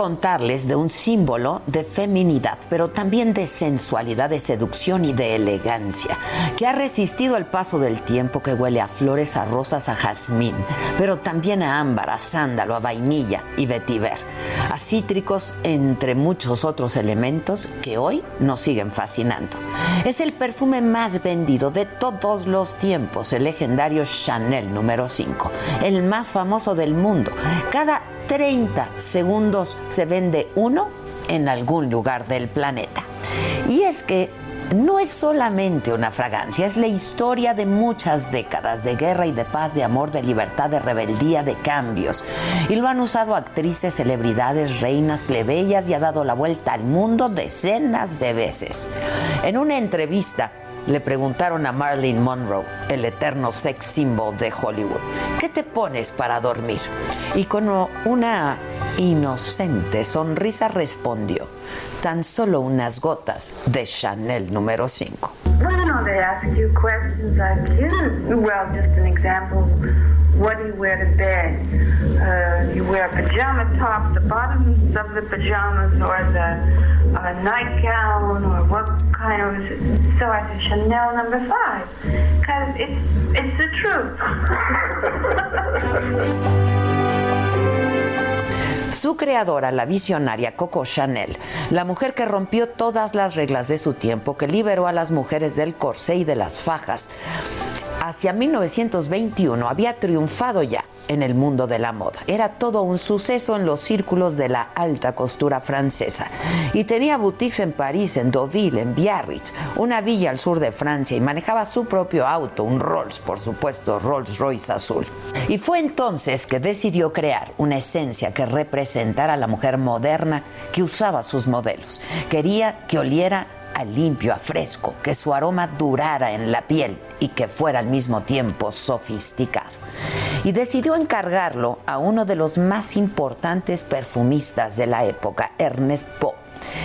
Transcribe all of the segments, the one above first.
Contarles de un símbolo de feminidad, pero también de sensualidad, de seducción y de elegancia, que ha resistido el paso del tiempo, que huele a flores, a rosas, a jazmín, pero también a ámbar, a sándalo, a vainilla y vetiver, a cítricos, entre muchos otros elementos que hoy nos siguen fascinando. Es el perfume más vendido de todos los tiempos, el legendario Chanel número 5, el más famoso del mundo. Cada 30 segundos se vende uno en algún lugar del planeta. Y es que no es solamente una fragancia, es la historia de muchas décadas de guerra y de paz, de amor, de libertad, de rebeldía, de cambios. Y lo han usado actrices, celebridades, reinas, plebeyas y ha dado la vuelta al mundo decenas de veces. En una entrevista, le preguntaron a Marilyn Monroe, el eterno sex symbol de Hollywood, ¿qué te pones para dormir? Y con una inocente sonrisa respondió, tan solo unas gotas de Chanel número 5. They ask you questions like, you, well, just an example, what do you wear to bed? Uh, you wear a pajama top, the bottoms of the pajamas, or the uh, nightgown, or what kind of, so I said Chanel number five, because it's, it's the truth. Su creadora, la visionaria Coco Chanel, la mujer que rompió todas las reglas de su tiempo, que liberó a las mujeres del corsé y de las fajas, hacia 1921 había triunfado ya en el mundo de la moda. Era todo un suceso en los círculos de la alta costura francesa. Y tenía boutiques en París, en Deauville, en Biarritz, una villa al sur de Francia y manejaba su propio auto, un Rolls, por supuesto, Rolls Royce azul. Y fue entonces que decidió crear una esencia que representara a la mujer moderna que usaba sus modelos. Quería que oliera a limpio, a fresco, que su aroma durara en la piel y que fuera al mismo tiempo sofisticado. Y decidió encargarlo a uno de los más importantes perfumistas de la época, Ernest Poe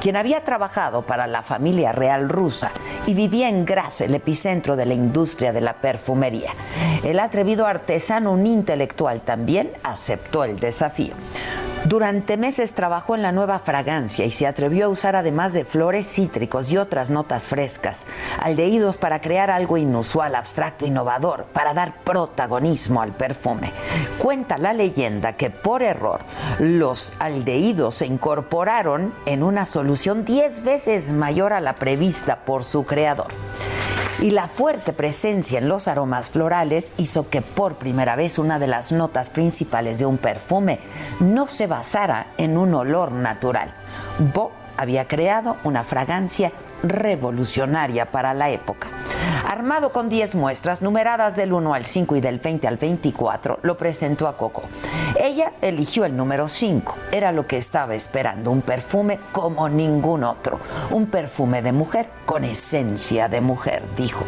quien había trabajado para la familia real rusa y vivía en Graz, el epicentro de la industria de la perfumería. El atrevido artesano, un intelectual también, aceptó el desafío. Durante meses trabajó en la nueva fragancia y se atrevió a usar además de flores cítricos y otras notas frescas, aldehídos para crear algo inusual, abstracto, innovador, para dar protagonismo al perfume. Cuenta la leyenda que por error los aldehídos se incorporaron en una solución 10 veces mayor a la prevista por su creador. Y la fuerte presencia en los aromas florales hizo que por primera vez una de las notas principales de un perfume no se basara en un olor natural. Bo había creado una fragancia revolucionaria para la época. Armado con 10 muestras numeradas del 1 al 5 y del 20 al 24, lo presentó a Coco. Ella eligió el número 5. Era lo que estaba esperando, un perfume como ningún otro. Un perfume de mujer con esencia de mujer, dijo.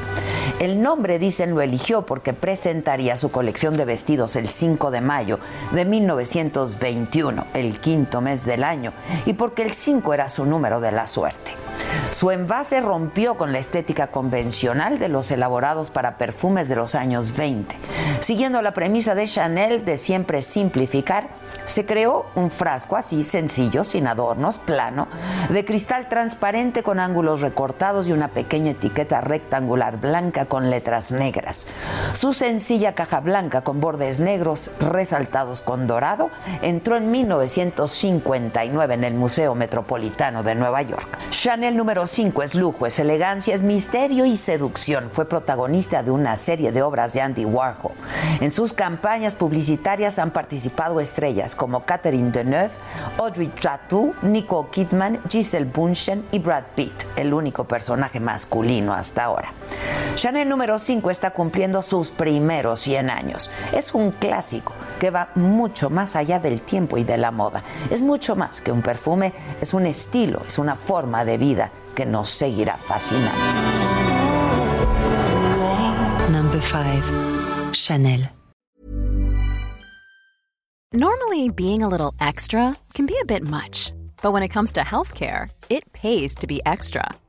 El nombre, dicen, lo eligió porque presentaría su colección de vestidos el 5 de mayo de 1921, el quinto mes del año, y porque el 5 era su número de la suerte. Su envase rompió con la estética convencional de los elaborados para perfumes de los años 20. Siguiendo la premisa de Chanel de siempre simplificar, se creó un frasco así sencillo, sin adornos, plano, de cristal transparente con ángulos recortados y una pequeña etiqueta rectangular blanca con letras negras. Su sencilla caja blanca con bordes negros resaltados con dorado entró en 1959 en el Museo Metropolitano de Nueva York. Chanel número 5 es lujo, es elegancia, es misterio y seducción. Fue protagonista de una serie de obras de Andy Warhol. En sus campañas publicitarias han participado estrellas como Catherine Deneuve, Audrey Tautou, Nicole Kidman, Giselle Bunchen y Brad Pitt, el único personaje masculino hasta ahora. Chanel número 5 está cumpliendo sus primeros 100 años. Es un clásico que va mucho más allá del tiempo y de la moda. Es mucho más que un perfume, es un estilo, es una forma de vida que nos seguirá fascinando. Number 5. Chanel. Normally, being a little extra can be a bit much, but when it comes to healthcare, it pays to be extra.